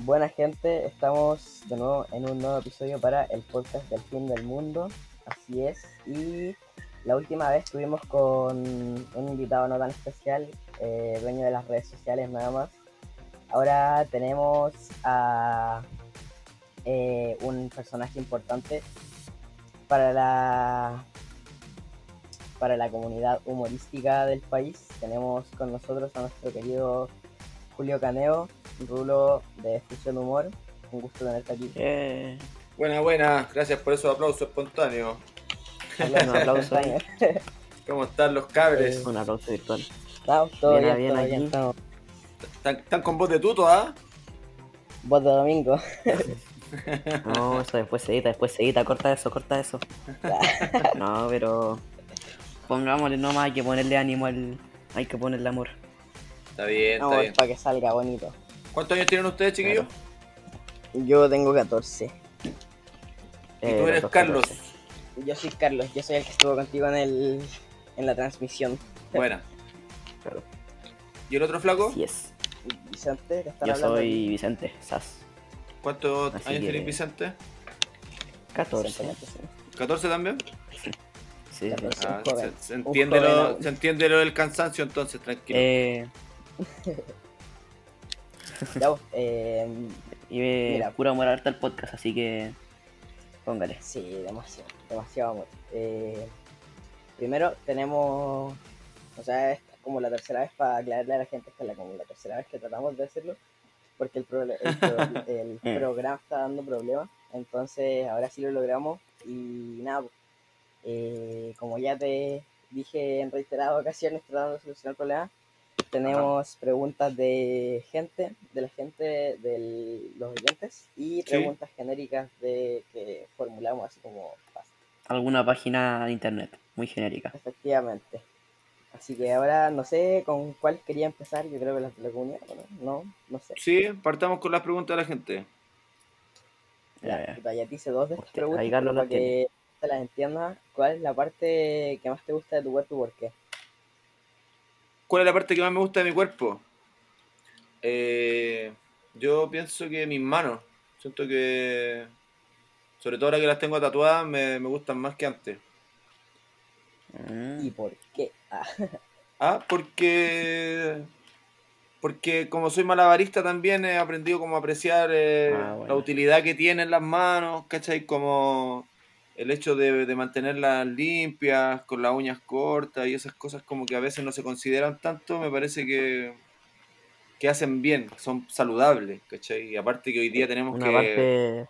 Buena gente, estamos de nuevo en un nuevo episodio para el podcast del fin del mundo. Así es. Y la última vez estuvimos con un invitado no tan especial, eh, dueño de las redes sociales nada más. Ahora tenemos a eh, un personaje importante para la para la comunidad humorística del país. Tenemos con nosotros a nuestro querido Julio Caneo, Rulo de Fusión Humor. Un gusto tenerte aquí. Eh, Buena, buena, gracias por esos aplausos espontáneos. un aplauso. ¿Cómo están los cabres? Un aplauso virtual. Estamos todo Bien, bien, bien todo aquí. bien. ¿Están, están con voz de tuto, ah? Voz de domingo. No, eso después se edita, después se edita, corta eso, corta eso. No, pero pongámosle nomás, hay que ponerle ánimo al. Hay que ponerle amor. Está bien, está bien. para que salga bonito. ¿Cuántos años tienen ustedes, chiquillos? Yo tengo 14. Y Eh, tú eres los Carlos. 14. Yo soy Carlos, yo soy el que estuvo contigo en el en la transmisión. Buena. Claro. ¿Y el otro flaco? Así es. Vicente, que están Yo hablando soy Vicente, Sas. ¿Cuántos Así años que- tiene Vicente? 14. Vicente, sí. ¿14 también? Sí, sí. 14. Ah, se, entiende lo, se entiende lo del cansancio, entonces tranquilo. Eh, Ya, pues, eh, y eh, Mira. puro amor harta el podcast, así que. Póngale. sí, demasiado, demasiado amor. Eh, primero tenemos, o sea, esta es como la tercera vez para aclararle a la gente, esta es la, como la tercera vez que tratamos de hacerlo, porque el, pro- el programa está dando problemas, entonces ahora sí lo logramos y nada, pues, eh, como ya te dije en reiteradas ocasiones tratando de solucionar el tenemos preguntas de gente, de la gente, de los oyentes y preguntas genéricas de que formulamos así como fácil, Alguna página de internet, muy genérica. efectivamente. Así que ahora no sé con cuál quería empezar, yo creo que las de la comunidad, ¿no? No, no sé. Sí, partamos con las preguntas de la gente. Ya, Ya, ya te hice dos de estas Usted- preguntas para que te las entiendas. ¿Cuál es la parte que más te gusta de tu cuerpo y por qué? ¿Cuál es la parte que más me gusta de mi cuerpo? Eh, yo pienso que mis manos. Siento que, sobre todo ahora que las tengo tatuadas, me, me gustan más que antes. ¿Y por qué? Ah, Ah, porque. Porque como soy malabarista también he aprendido como a apreciar eh, Ah, bueno. la utilidad que tienen las manos, ¿cachai? Como el hecho de, de mantenerlas limpias, con las uñas cortas y esas cosas como que a veces no se consideran tanto, me parece que, que hacen bien, son saludables, ¿cachai? Y aparte que hoy día tenemos Una que... parte.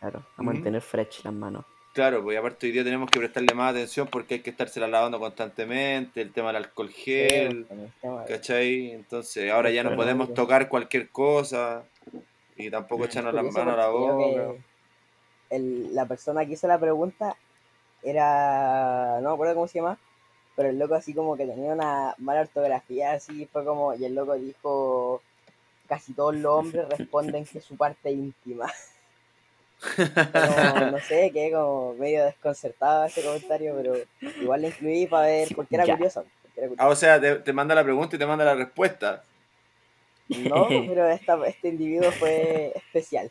Claro, a mantener fresh las manos. Claro, pues aparte hoy día tenemos que prestarle más atención porque hay que estársela lavando constantemente, el tema del alcohol gel, de- ¿cachai? Entonces ahora ya no podemos tocar cualquier cosa y tampoco echarnos las manos a la boca. que el- la persona que hizo la pregunta era. No me acuerdo cómo se llama, pero el loco así como que tenía una mala ortografía, así fue como. Y el loco dijo: Casi todos los hombres responden que es su parte íntima. Como, no sé, quedé como medio desconcertado ese comentario, pero igual lo incluí para ver, porque era curioso. porque era Ah, curioso. o sea, te, te manda la pregunta y te manda la respuesta. No, pero esta, este individuo fue especial.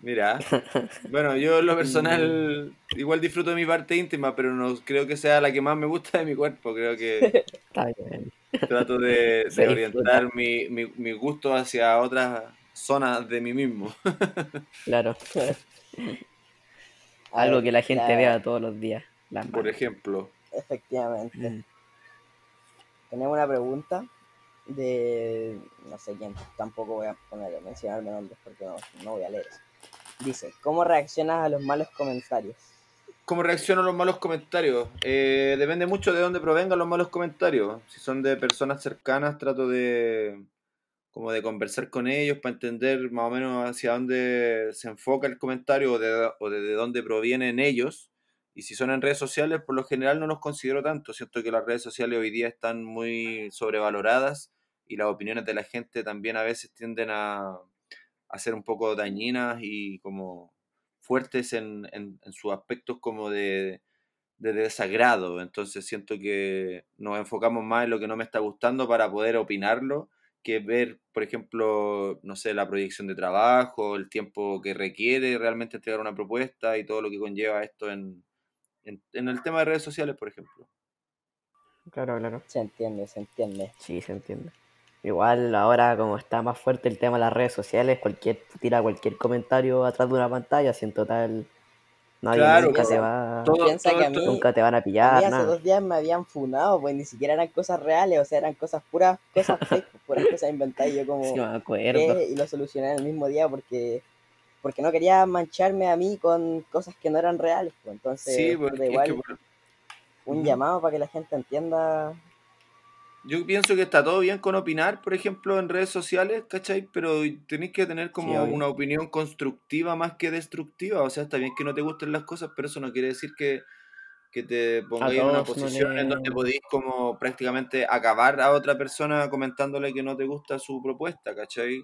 Mira. Bueno, yo en lo personal igual disfruto de mi parte íntima, pero no creo que sea la que más me gusta de mi cuerpo. Creo que Está bien. trato de, orientar mi, mi, mi gusto hacia otras zonas de mí mismo. Claro. Algo que la gente vea todos los días. Las Por ejemplo. Efectivamente. Mm. Tenemos una pregunta de no sé quién, tampoco voy a poner mencionarme nombres porque no, no voy a leer eso. Dice, ¿cómo reaccionas a los malos comentarios? ¿Cómo reacciono a los malos comentarios? Eh, depende mucho de dónde provengan los malos comentarios. Si son de personas cercanas, trato de como de conversar con ellos para entender más o menos hacia dónde se enfoca el comentario o de, o de, de dónde provienen ellos. Y si son en redes sociales, por lo general no los considero tanto. Siento que las redes sociales hoy día están muy sobrevaloradas y las opiniones de la gente también a veces tienden a, a ser un poco dañinas y como fuertes en, en, en sus aspectos como de, de desagrado. Entonces siento que nos enfocamos más en lo que no me está gustando para poder opinarlo que ver, por ejemplo, no sé, la proyección de trabajo, el tiempo que requiere realmente entregar una propuesta y todo lo que conlleva esto en, en, en el tema de redes sociales, por ejemplo. Claro, claro. Se entiende, se entiende. Sí, se entiende. Igual ahora como está más fuerte el tema de las redes sociales, cualquier tira cualquier comentario atrás de una pantalla, si en total nadie Claro, nunca te va, Todo- Piensa todo que a mí, nunca te van a a mí pillar, hace nada. dos días me habían funado, pues ni siquiera eran cosas reales, o sea, eran cosas puras, cosas fake, puras cosas inventadas. y Yo como, Sí, me acuerdo. ¿qué? Y lo solucioné en el mismo día porque porque no quería mancharme a mí con cosas que no eran reales. Pues. Entonces, Sí, puta, porque es igual que por- un llamado para que la gente entienda. Yo pienso que está todo bien con opinar, por ejemplo, en redes sociales, ¿cachai? Pero tenéis que tener como Sí, una opinión constructiva más que destructiva. O sea, está bien que no te gusten las cosas, pero eso no quiere decir que, que te pongáis en una no posición en donde podéis como prácticamente acabar a otra persona comentándole que no te gusta su propuesta, ¿cachai?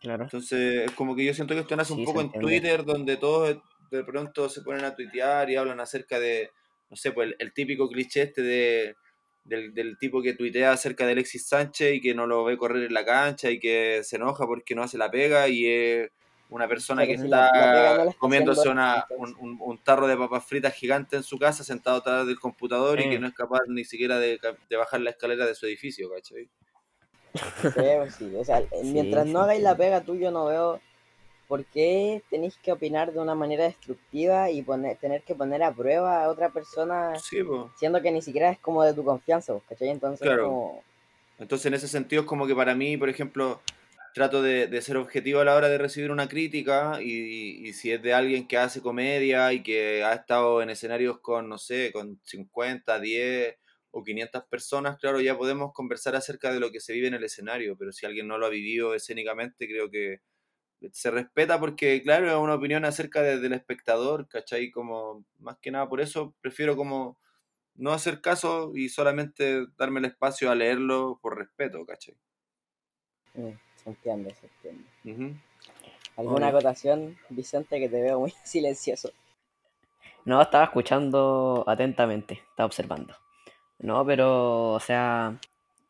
Claro. Entonces, es como que yo siento que esto nace un poco en. Twitter, donde todos de pronto se ponen a tuitear y hablan acerca de, no sé, pues el, el típico cliché este de, del, del tipo que tuitea acerca de Alexis Sánchez y que no lo ve correr en la cancha y que se enoja porque no hace la pega y es una persona Pero que si está la- la pega no comiéndose una, un, un- un tarro de papas fritas gigante en su casa, sentado atrás del computador y que no es capaz ni siquiera de, de bajar la escalera de su edificio, ¿cachai? Sí, pues sí, o sea, mientras Sí, no sí, hagáis la pega tú, yo no veo por qué tenéis que opinar de una manera destructiva y poner, tener que poner a prueba a otra persona, Sí, siendo que ni siquiera es como de tu confianza, ¿cachai? Entonces, Claro. como, Entonces, en ese sentido, es como que para mí, por ejemplo, trato de, de ser objetivo a la hora de recibir una crítica y, y si es de alguien que hace comedia y que ha estado en escenarios con, no sé, con 50, 10 o 500 personas, claro, ya podemos conversar acerca de lo que se vive en el escenario, pero si alguien no lo ha vivido escénicamente, creo que se respeta porque, claro, es una opinión acerca de- del espectador, ¿cachai? Como, más que nada por eso, prefiero como no hacer caso y solamente darme el espacio a leerlo por respeto, ¿cachai? mm, se entiende, se entiende. ¿Alguna Obvio. acotación, Vicente, que te veo muy silencioso? No, estaba escuchando atentamente, estaba observando. No, pero, o sea,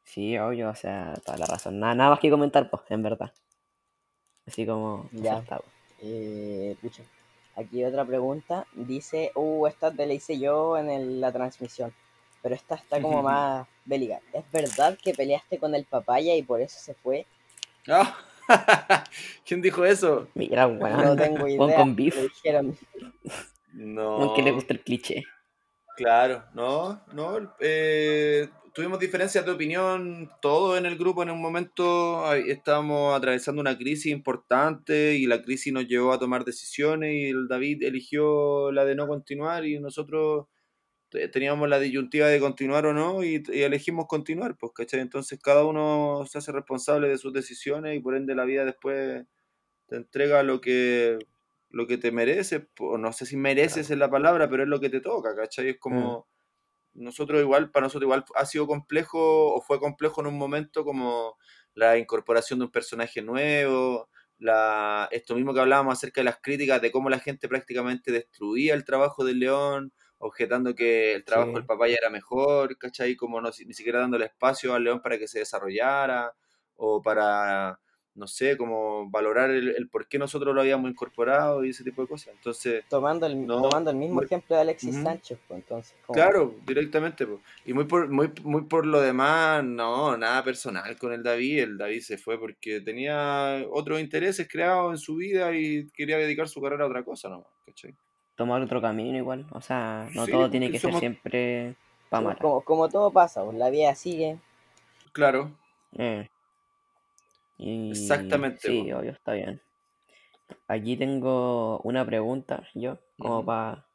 sí, obvio, o sea, toda la razón. Nada, nada más que comentar, pues, en verdad. Así como Ya. Eh, pucha, aquí otra pregunta. Dice, uh, esta te la hice yo en el- la transmisión, pero esta está como más bélica. ¿Es verdad que peleaste con el papaya y por eso se fue? ¡Ah! ¿Quién dijo eso? Mira, weón. No tengo idea. con beef. dijeron. No. Weón que le gusta el cliché. Claro, no, no. eh, tuvimos diferencias de opinión todo en el grupo en un momento. Estábamos atravesando una crisis importante y la crisis nos llevó a tomar decisiones y el David eligió la de no continuar y nosotros te- teníamos la disyuntiva de continuar o no y, y elegimos continuar, pues, ¿cachai? Entonces cada uno se hace responsable de sus decisiones y por ende la vida después te entrega lo que lo que te mereces, o no sé si mereces es la palabra, pero es lo que te toca, ¿cachai? Es como nosotros igual, para nosotros igual ha sido complejo o fue complejo en un momento como la incorporación de un personaje nuevo, la, esto mismo que hablábamos acerca de las críticas de cómo la gente prácticamente destruía el trabajo del León, objetando que el trabajo Sí. del papaya era mejor, ¿cachai? Como no, ni siquiera dándole espacio al León para que se desarrollara o para, no sé, como valorar el, el por qué nosotros lo habíamos incorporado y ese tipo de cosas. Entonces, Tomando el, No, tomando el mismo muy- ejemplo de Alexis Ujú. Sánchez, pues entonces. Claro, directamente. po. Y muy por, muy, muy por lo demás, no, nada personal con el David. El David se fue porque tenía otros intereses creados en su vida y quería dedicar su carrera a otra cosa nomás, ¿cachai? Tomar otro camino igual. O sea, no Sí, todo porque tiene que somos- ser siempre para como, como todo pasa, pues, la vida sigue. Claro, Eh. Y- Exactamente, Sí, obvio, está bien. Aquí tengo una pregunta, yo, como para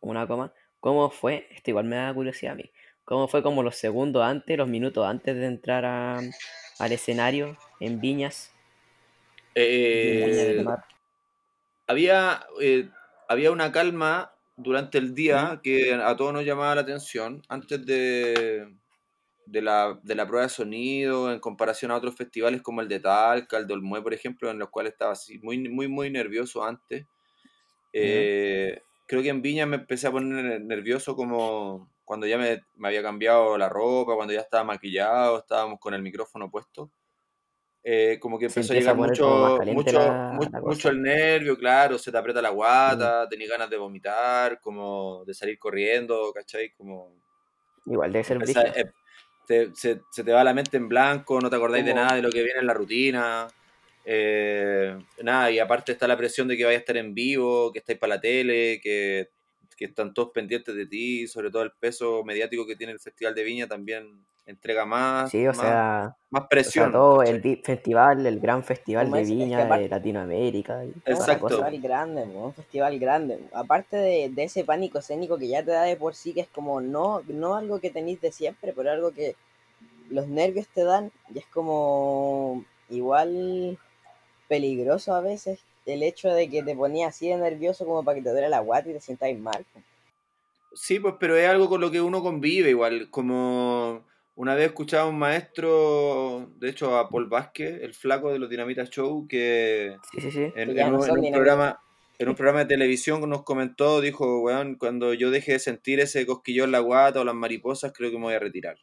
una coma. ¿Cómo fue? Esto igual me da curiosidad a mí. ¿Cómo fue como los segundos antes, los minutos antes de entrar a- al escenario en Viñas? en Viña Eh, del Mar? había, eh, había una calma durante el día que a todos nos llamaba la atención antes de, de, la, de la prueba de sonido en comparación a otros festivales como el de Talca, el de Olmué, por ejemplo, en los cuales estaba así muy, muy, muy nervioso antes. Eh, creo que en Viña me empecé a poner nervioso como cuando ya me, me había cambiado la ropa, cuando ya estaba maquillado, estábamos con el micrófono puesto, eh, como que empezó a a llegar más mucho, mucho, la, mu- la mucho el nervio, claro, se te aprieta la Mm. guata, tenés ganas de vomitar, como de salir corriendo, ¿cachai? Como Igual debe ser empezar- eh, te- se, se te va la mente en blanco, no te acordáis de nada de lo que viene en la rutina. eh, nada, y aparte está la presión de que vayas a estar en vivo, que estáis para la tele, que, que están todos pendientes de ti, sobre todo el peso mediático que tiene el Festival de Viña también entrega más, Sí, o más, sea, más o sea, presión. todo ¿cachai? el festival, el gran festival de es- es que Viña aparte- de Latinoamérica y un Exacto. cosa. festival grande, un festival grande. Aparte de, de ese pánico escénico que ya te da de por sí, que es como no, no algo que tenéis de siempre, pero algo que los nervios te dan, y es como igual peligroso a veces el hecho de que te ponías así de nervioso como para que te duele la guata y te sientáis mal. Sí, pues, pero es algo con lo que uno convive igual. Como una vez escuchaba a un maestro, de hecho a Paul Vázquez, el flaco de los Dinamita Show, que Sí, sí, sí. en, Que ya en no un, en programa en un programa de televisión nos comentó, dijo, weón, cuando yo deje de sentir ese cosquillón en la guata o las mariposas, creo que me voy a retirar.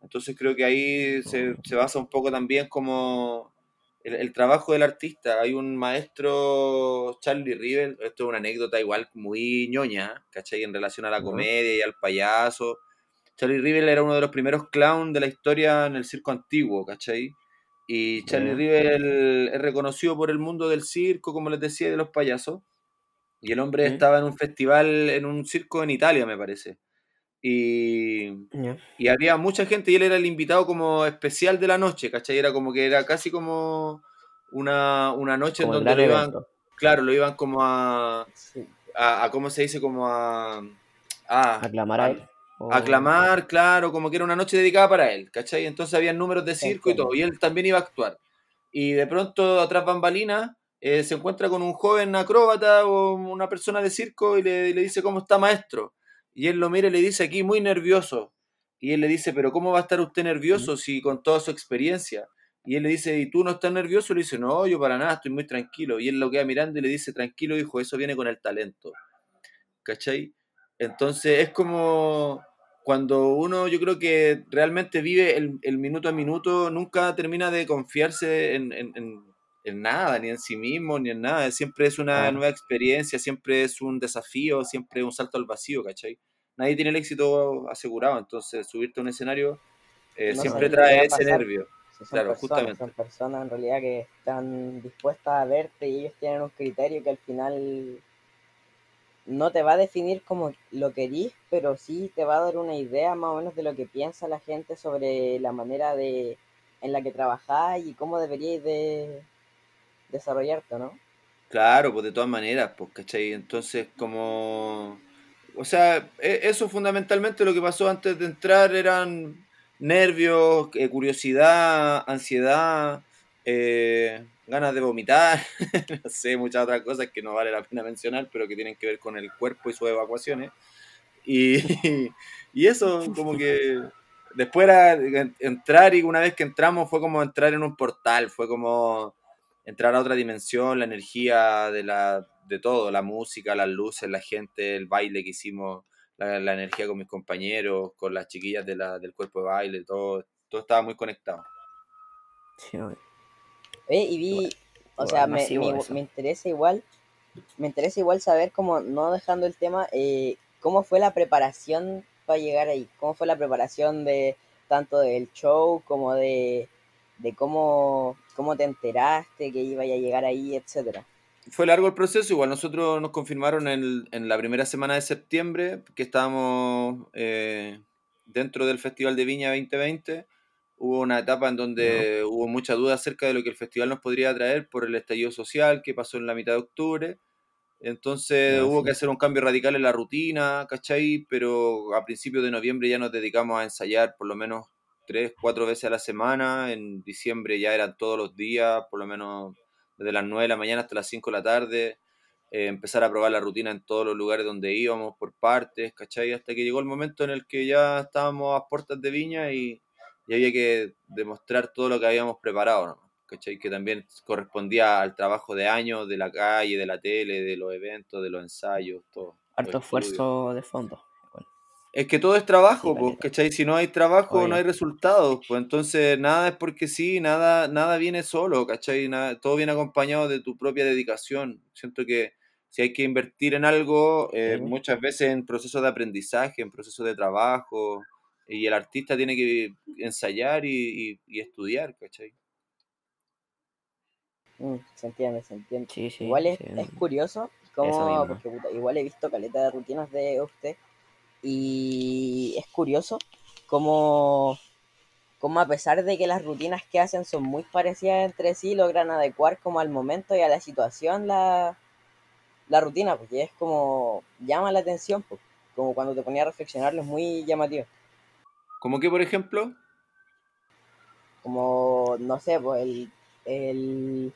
Entonces creo que ahí se, se basa un poco también como el, el trabajo del artista. Hay un maestro, Charlie Rivel, esto es una anécdota igual muy ñoña, ¿cachai? En relación a la comedia y al payaso. Charlie Rivel era uno de los primeros clowns de la historia en el circo antiguo, ¿cachai? Y Charlie Ya. Rivel es reconocido por el mundo del circo, como les decía, de los payasos. Y el hombre estaba en un festival, en un circo en Italia, me parece. Y, y había mucha gente y él era el invitado como especial de la noche, ¿cachai? Era como que era casi como una, una noche Como en donde lo iban, evento. claro, lo iban como a, Sí. a, a- ¿cómo se dice? Como a, a, Aclamar a a- él. O- aclamar, claro, como que era una noche dedicada para él, ¿cachai? Entonces había números de circo y Entiendo. todo, y él también iba a actuar. Y de pronto, atrás bambalinas, eh, se encuentra con un joven acróbata o una persona de circo y le, le dice, ¿cómo está maestro? Y él lo mira y le dice aquí, muy nervioso. Y él le dice, pero ¿cómo va a estar usted nervioso si con toda su experiencia? Y él le dice, ¿y tú no estás nervioso? Le dice, no, yo para nada, estoy muy tranquilo. Y él lo queda mirando y le dice, tranquilo, hijo, eso viene con el talento. ¿Cachai? Entonces es como cuando uno, yo creo que realmente vive el, el minuto a minuto, nunca termina de confiarse en, en- en- en nada, ni en sí mismo, ni en nada. Siempre es una nueva experiencia, siempre es un desafío, siempre es un salto al vacío, ¿cachai? Nadie tiene el éxito asegurado, entonces subirte a un escenario eh, No siempre trae ese pasar. nervio. Si son Claro, personas, justamente. son personas en realidad que están dispuestas a verte y ellos tienen un criterio que al final no te va a definir como lo querís, pero sí te va a dar una idea más o menos de lo que piensa la gente sobre la manera de en la que trabajáis y cómo deberíais de desarrollarte, ¿no? Claro, pues de todas maneras, pues, ¿cachai? Entonces, como... O sea, e- eso fundamentalmente lo que pasó antes de entrar eran nervios, eh, curiosidad, ansiedad, eh, ganas de vomitar, no sé, muchas otras cosas que no vale la pena mencionar, pero que tienen que ver con el cuerpo y sus evacuaciones. Y, y eso, como que después era en- entrar y una vez que entramos fue como entrar en un portal, fue como entrar a otra dimensión, la energía de, la, de todo, la música, las luces, la gente, el baile que hicimos, la, energía con mis compañeros, con las chiquillas de del cuerpo de baile, todo, todo estaba muy conectado. Sí, Oye, y vi, Igual, o igual sea, me, me- interesa igual, me interesa igual saber cómo, no dejando el tema, eh, cómo fue la preparación para llegar ahí, cómo fue la preparación de tanto del show como de, de cómo, cómo te enteraste que iba a llegar ahí, etcétera. Fue largo el proceso, igual nosotros nos confirmaron en, en la primera semana de septiembre que estábamos eh, dentro del Festival de Viña 2020. Hubo una etapa en donde hubo mucha duda acerca de lo que el festival nos podría traer por el estallido social que pasó en la mitad de octubre. Entonces hubo sí. que hacer un cambio radical en la rutina, ¿cachai? Pero a principios de noviembre ya nos dedicamos a ensayar por lo menos tres, cuatro veces a la semana. En diciembre ya eran todos los días, por lo menos desde las 9 de la mañana hasta las 5 de la tarde. eh, empezar a probar la rutina en todos los lugares donde íbamos, por partes, ¿cachai? Hasta que llegó el momento en el que ya estábamos a puertas de Viña y, y había que demostrar todo lo que habíamos preparado, ¿no? ¿cachai? Que también correspondía al trabajo de años, de la calle, de la tele, de los eventos, de los ensayos, todo. Harto esfuerzo de fondo. Es que todo es trabajo, Sí, pues. ¿cachai? Si no hay trabajo, no hay resultados, pues entonces nada es porque sí, nada, nada viene solo, ¿cachai? Nada- todo viene acompañado de tu propia dedicación. Siento que si hay que invertir en algo, eh, Sí, muchas veces en procesos de aprendizaje, en procesos de trabajo, y el artista tiene que ensayar y, y- y estudiar, ¿cachai? Mm, se entiende, se entiende. Sí, sí, igual es, sí. es curioso como, porque puta, igual he visto caleta de rutinas de usted y es curioso como, como a pesar de que las rutinas que hacen son muy parecidas entre sí, logran adecuar como al momento y a la situación la, la rutina, porque es como llama la atención, pues, como cuando te ponía a reflexionarlo es muy llamativo. Como que, por ejemplo, Como, no sé, pues el, el-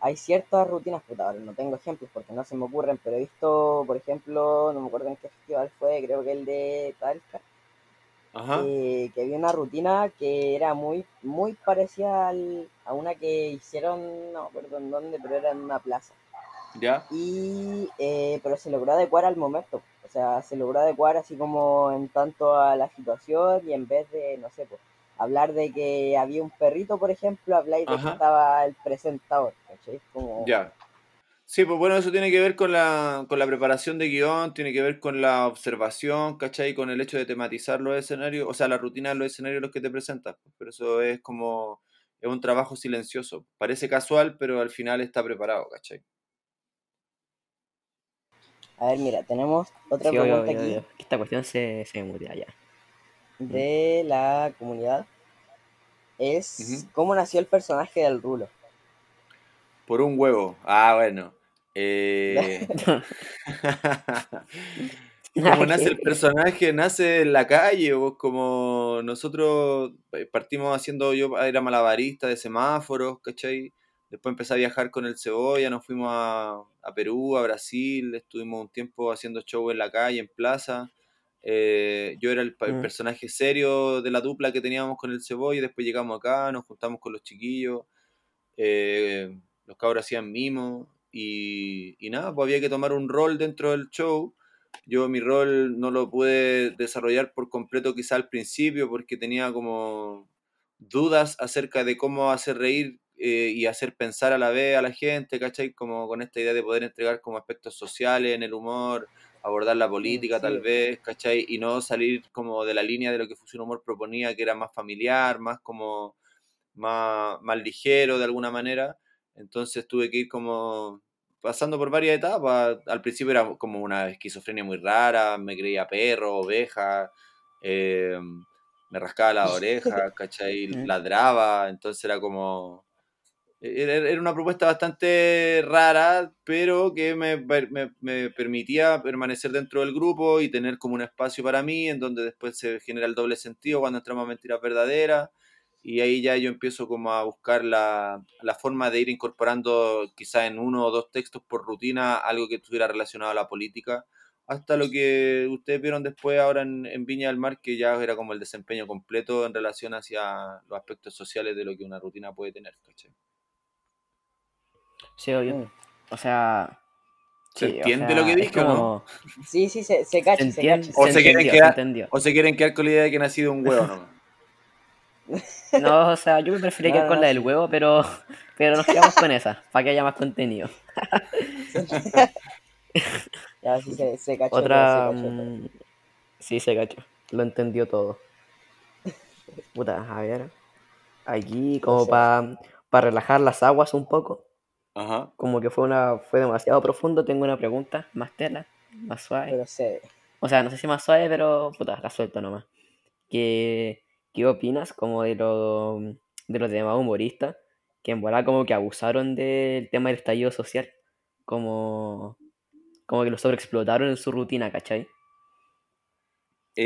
hay ciertas rutinas, puta, ahora no tengo ejemplos porque no se me ocurren, pero he visto, por ejemplo, no me acuerdo en qué festival fue, creo que el de Talca, ajá, eh, que había una rutina que era muy, muy parecida al- a una que hicieron, no me acuerdo en dónde, pero era en una plaza. ya, Y, eh, pero se logró adecuar al momento, o sea, se logró adecuar así como en tanto a la situación y en vez de, no sé, pues, hablar de que había un perrito, por ejemplo, habláis de que estaba el presentador, ¿cachai? Como, ya. Sí, pues bueno, eso tiene que ver con la, con la preparación de guion, tiene que ver con la observación, ¿cachai? Con el hecho de tematizar los escenarios, o sea, la rutina de los escenarios los que te presentas. pues, Pero eso es como, es un trabajo silencioso. Parece casual, pero al final está preparado, ¿cachai? A ver, mira, tenemos otra Sí, pregunta obvio, aquí obvio. Esta cuestión se, se mutea ya. de la comunidad. Es. ¿cómo nació el personaje del Rulo? Por un huevo. Ah, bueno. Eh... ¿Cómo nace el personaje? Nace en la calle, vos, como nosotros eh, partimos haciendo, yo era malabarista de semáforos, ¿cachai? Después empecé a viajar con el Cebolla, nos fuimos a, a Perú, a Brasil, estuvimos un tiempo haciendo show en la calle, en plaza. Eh, yo era el, Mm. personaje serio de la dupla que teníamos con el Cebolla, y después llegamos acá, nos juntamos con los chiquillos, eh, los cabros hacían mimos, y, y nada, pues había que tomar un rol dentro del show. Yo mi rol no lo pude desarrollar por completo quizá al principio porque tenía como dudas acerca de cómo hacer reír eh, y hacer pensar a la vez a la gente, ¿cachai? Como con esta idea de poder entregar como aspectos sociales en el humor, abordar la política sí. tal vez, ¿cachai? Y no salir como de la línea de lo que Fusión Humor proponía, que era más familiar, más como más, más ligero de alguna manera. Entonces tuve que ir como pasando por varias etapas. Al principio era como una esquizofrenia muy rara, me creía perro, oveja, eh, me rascaba las orejas, ¿cachai? Mm. Ladraba, entonces era como... Era, era una propuesta bastante rara, pero que me, me, me permitía permanecer dentro del grupo y tener como un espacio para mí, en donde después se genera el doble sentido cuando entramos a Mentiras Verdaderas y ahí ya yo empiezo como a buscar la, la forma de ir incorporando quizá en uno o dos textos por rutina algo que estuviera relacionado a la política, hasta lo que ustedes vieron después ahora en, en Viña del Mar, que ya era como el desempeño completo en relación hacia los aspectos sociales de lo que una rutina puede tener, ¿cachai? Sí, obvio. Mm. O sea. ¿Se sí, o entiende sea, lo que dije o no? como- Sí, sí, se, se cacha, Se cacha. O se se quieren entendió, quedar- se entendió. ¿O se quieren quedar con la idea de que he nacido un huevo nomás? No, o sea, yo me prefería No, quedar no, con no, la del huevo, pero, pero nos quedamos con esa, para que haya más contenido. Ya, sí, se, se cachó. Otra. se cachó. mm, Sí, se cachó. Lo entendió todo. Puta, a ver. Aquí, como sea- para relajar las aguas un poco. Ajá. Como que fue una fue demasiado profundo. Tengo una pregunta más tela, más suave. Pero se, O sea, no sé si más suave, pero puta, la suelto nomás. ¿Qué, qué opinas como de lo, de los demás humoristas que en verdad como que abusaron del tema del estallido social? Como, como que lo sobreexplotaron en su rutina, ¿cachai?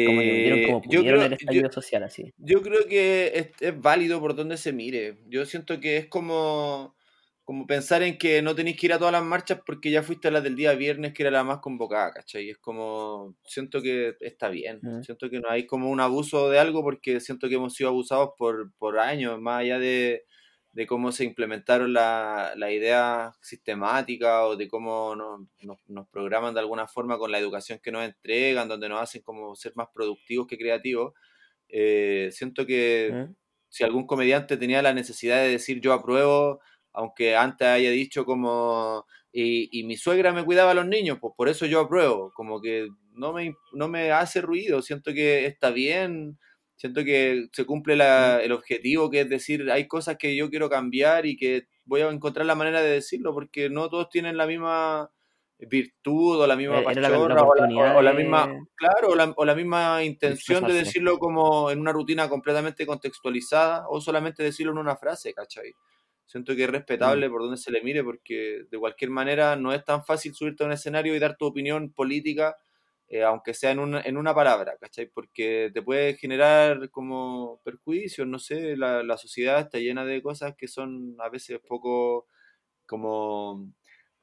Como que vieron Eh, como yo, pudieron creo, el yo, estallido social así. yo creo que es, es válido por donde se mire. Yo siento que es como, como pensar en que no tenéis que ir a todas las marchas porque ya fuiste a las del día viernes, que era la más convocada, ¿cachai? Es como, siento que está bien. Siento que no hay como un abuso de algo porque siento que hemos sido abusados por, por años, más allá de, de cómo se implementaron la, la idea sistemática o de cómo nos, nos, nos, programan de alguna forma con la educación que nos entregan, donde nos hacen como ser más productivos que creativos. Eh, siento que si algún comediante tenía la necesidad de decir yo apruebo, aunque antes haya dicho como y, y, mi suegra me cuidaba a los niños, pues por eso yo apruebo, como que no me, no me hace ruido, siento que está bien siento que se cumple la, el objetivo, que es decir, hay cosas que yo quiero cambiar y que voy a encontrar la manera de decirlo, porque no todos tienen la misma virtud o la misma Eh, pachorra la o, la, o- de, misma, claro, o la, o la misma intención de decirlo como en una rutina completamente contextualizada o solamente decirlo en una frase, ¿cachai? Siento que es Mm, respetable por donde se le mire porque de cualquier manera no es tan fácil subirte a un escenario y dar tu opinión política, eh, aunque sea en una, en una palabra, ¿cachai? Porque te puede generar como perjuicios, no sé, la, la sociedad está llena de cosas que son a veces poco como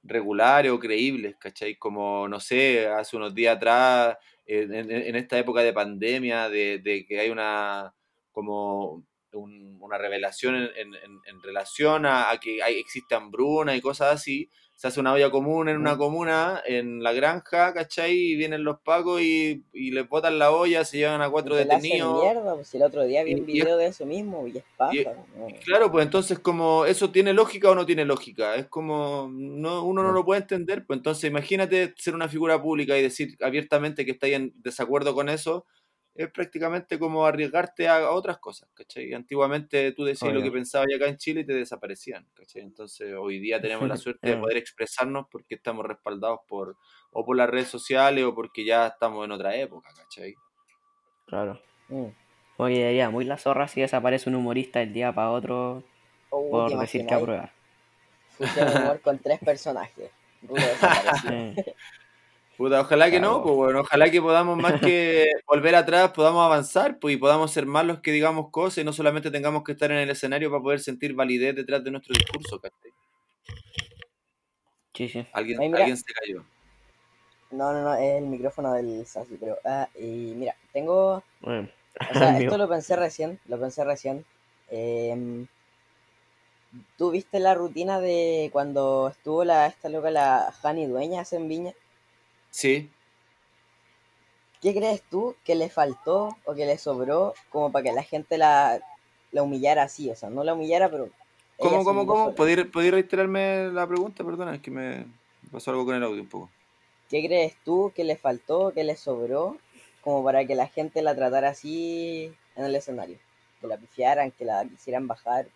regulares o creíbles, ¿cachai? Como, no sé, hace unos días atrás, en, en- en esta época de pandemia, de, de que hay una, como un- una revelación en, en- relación a, a que hay, existe hambruna y cosas así, se hace una olla común en una comuna, en la granja, ¿cachai? Y vienen los pacos y, y les botan la olla, se llevan a cuatro detenidos. mierda, pues si el otro día vi un video de eso mismo y es paja, y- ¿no? y claro, pues entonces como eso tiene lógica o no tiene lógica, es como no, uno no lo puede entender, pues entonces imagínate ser una figura pública y decir abiertamente que estáis en desacuerdo con eso, es prácticamente como arriesgarte a, otras cosas, ¿cachai? Antiguamente tú decías lo que pensabas acá en Chile y te desaparecían, ¿cachai? Entonces hoy día tenemos la suerte de poder expresarnos porque estamos respaldados por o por las redes sociales o porque ya estamos en otra época, ¿cachai? Claro. Mm. Que quedaría muy la zorra si desaparece un humorista el día para otro Oh, ¿te por decir que aprueba. Humor con tres personajes. Rulo. Eh, Puta, ojalá que no, pues bueno, ojalá que podamos más que volver atrás, podamos avanzar, pues y podamos ser más los que digamos cosas y no solamente tengamos que estar en el escenario para poder sentir validez detrás de nuestro discurso, ¿cachai? Sí, sí. Alguien, Ay, alguien se cayó. No, no, no, es el micrófono del Sassy, pero... Ah, y mira, tengo... Bueno, O sea, esto lo pensé recién, lo pensé recién. Em, ¿Tú viste la rutina de cuando estuvo la esta loca, la Jani Dueñas en Viña? Sí. ¿Qué crees tú que le faltó o que le sobró como para que la gente la, la humillara así? O sea, no la humillara, pero... ¿Cómo, cómo, cómo? ¿Podéis podéis reiterarme la pregunta? Perdona, es que me pasó algo con el audio un poco. ¿Qué crees tú que le faltó, que le sobró como para que la gente la tratara así en el escenario? Que la pifiaran, que la quisieran bajar.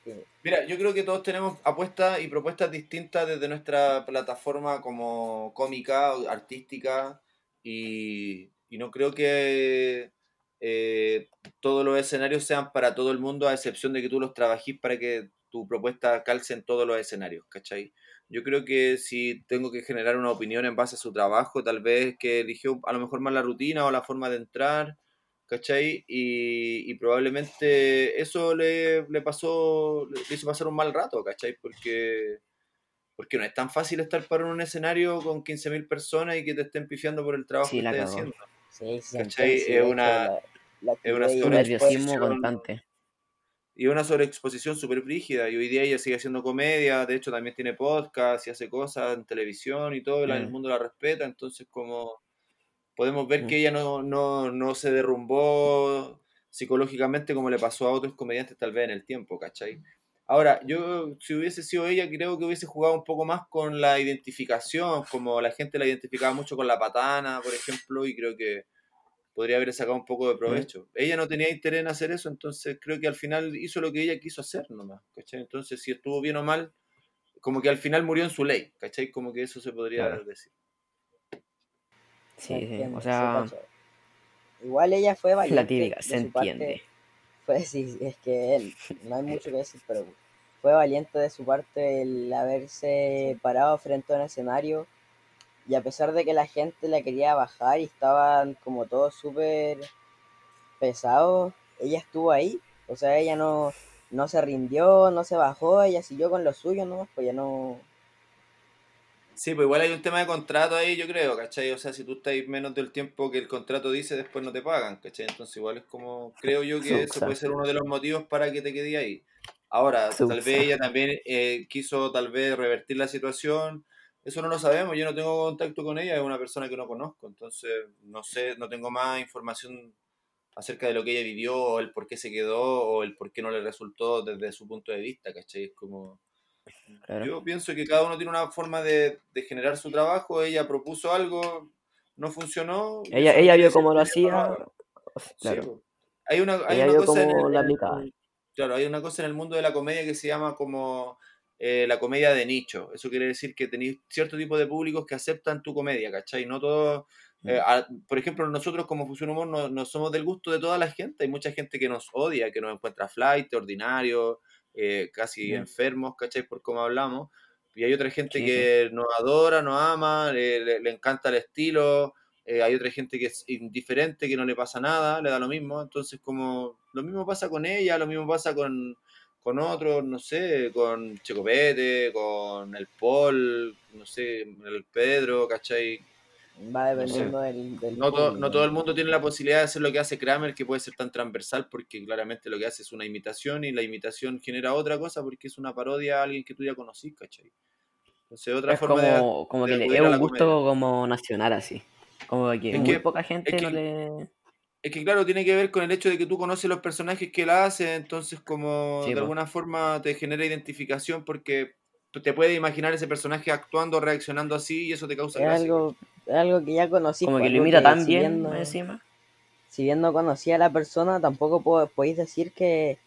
Mira, yo creo que todos tenemos apuestas y propuestas distintas desde nuestra plataforma como cómica, artística, y, y no creo que eh, todos los escenarios sean para todo el mundo, a excepción de que tú los trabajís para que tu propuesta calce en todos los escenarios, ¿cachai? Yo creo que si tengo que generar una opinión en base a su trabajo, tal vez que eligió a lo mejor más la rutina o la forma de entrar, ¿cachai? Y, y probablemente eso le, le pasó, le hizo pasar un mal rato, ¿cachai? Porque, porque no es tan fácil estar para un escenario con 15.000 personas y que te estén pifiando por el trabajo Sí, que estás haciendo. Sí, sí, ¿Cachai? sí, Es una- la, la es una Nerviosismo exposición. constante. Y una sobreexposición súper brígida. Y hoy día ella sigue haciendo comedia, de hecho también tiene podcast y hace cosas en televisión y todo, el Mm. mundo la respeta, entonces como podemos ver que ella no, no, no se derrumbó psicológicamente como le pasó a otros comediantes tal vez en el tiempo, ¿cachai? Ahora, yo si hubiese sido ella, creo que hubiese jugado un poco más con la identificación, como la gente la identificaba mucho con la patana, por ejemplo, y creo que podría haber sacado un poco de provecho. Ella no tenía interés en hacer eso, entonces creo que al final hizo lo que ella quiso hacer nomás, ¿cachai? Entonces, si estuvo bien o mal, como que al final murió en su ley, ¿cachai? Como que eso se podría Claro. decir. Sí, sí. O se sea. Igual ella fue valiente. la típica, se parte. entiende. Fue, sí, es que él, no hay mucho que decir, pero fue valiente de su parte el haberse parado frente a un escenario y a pesar de que la gente la quería bajar y estaban como todos súper pesados, ella estuvo ahí, o sea, ella no, no se rindió, no se bajó, ella siguió con lo suyo, ¿no? Pues ya no... Sí, pues igual hay un tema de contrato ahí, yo creo, ¿cachai? O sea, si tú estás menos del tiempo que el contrato dice, después no te pagan, ¿cachai? Entonces igual es como, creo yo que eso puede ser uno de los motivos para que te quede ahí. Ahora, tal vez ella también eh, quiso tal vez revertir la situación. Eso no lo sabemos, yo no tengo contacto con ella, es una persona que no conozco, entonces no sé, no tengo más información acerca de lo que ella vivió, o el por qué se quedó, o el por qué no le resultó desde su punto de vista, ¿cachai? Es como... Claro. Yo pienso que cada uno tiene una forma de, de generar su trabajo, ella propuso algo, no funcionó. Ella, ella vio cómo lo hacía. Sí, Claro. po. Hay una, hay Ella una vio cosa en el, claro, hay una cosa en el mundo de la comedia que se llama como eh, la comedia de nicho. Eso quiere decir que tenéis cierto tipo de públicos que aceptan tu comedia, ¿cachai? No todos, eh, a- por ejemplo, nosotros como Fusión Humor no, no somos del gusto de toda la gente. Hay mucha gente que nos odia, que nos encuentra flight, ordinario, eh, casi enfermos, ¿cachai? Por cómo hablamos. Y hay otra gente Sí, que nos adora, nos ama, le, le- le encanta el estilo. eh, hay otra gente que es indiferente, que no le pasa nada, le da lo mismo. Entonces, como lo mismo pasa con ella, lo mismo pasa con, con otros, no sé, con Checopete, con el Paul, no sé, el Pedro, ¿cachai? Va dependiendo del, del No, todo el mundo tiene la posibilidad de hacer lo que hace Kramer, que puede ser tan transversal, porque claramente lo que hace es una imitación y la imitación genera otra cosa porque es una parodia a alguien que tú ya conocís, ¿cachai? Entonces, otra Es forma de- como, como de que le- la un gusto comedia. como nacional así. Como que Es muy que- poca gente es que- no le. Es que claro, tiene que ver con el hecho de que tú conoces los personajes que él hace, entonces como Sí, de po. alguna forma te genera identificación porque te puedes imaginar ese personaje actuando, reaccionando así y eso te causa Es gracia. algo, algo que ya conocí. Como pues, que lo algo imita que tan si bien encima. si bien no conocía a la persona, tampoco po- podéis decir que,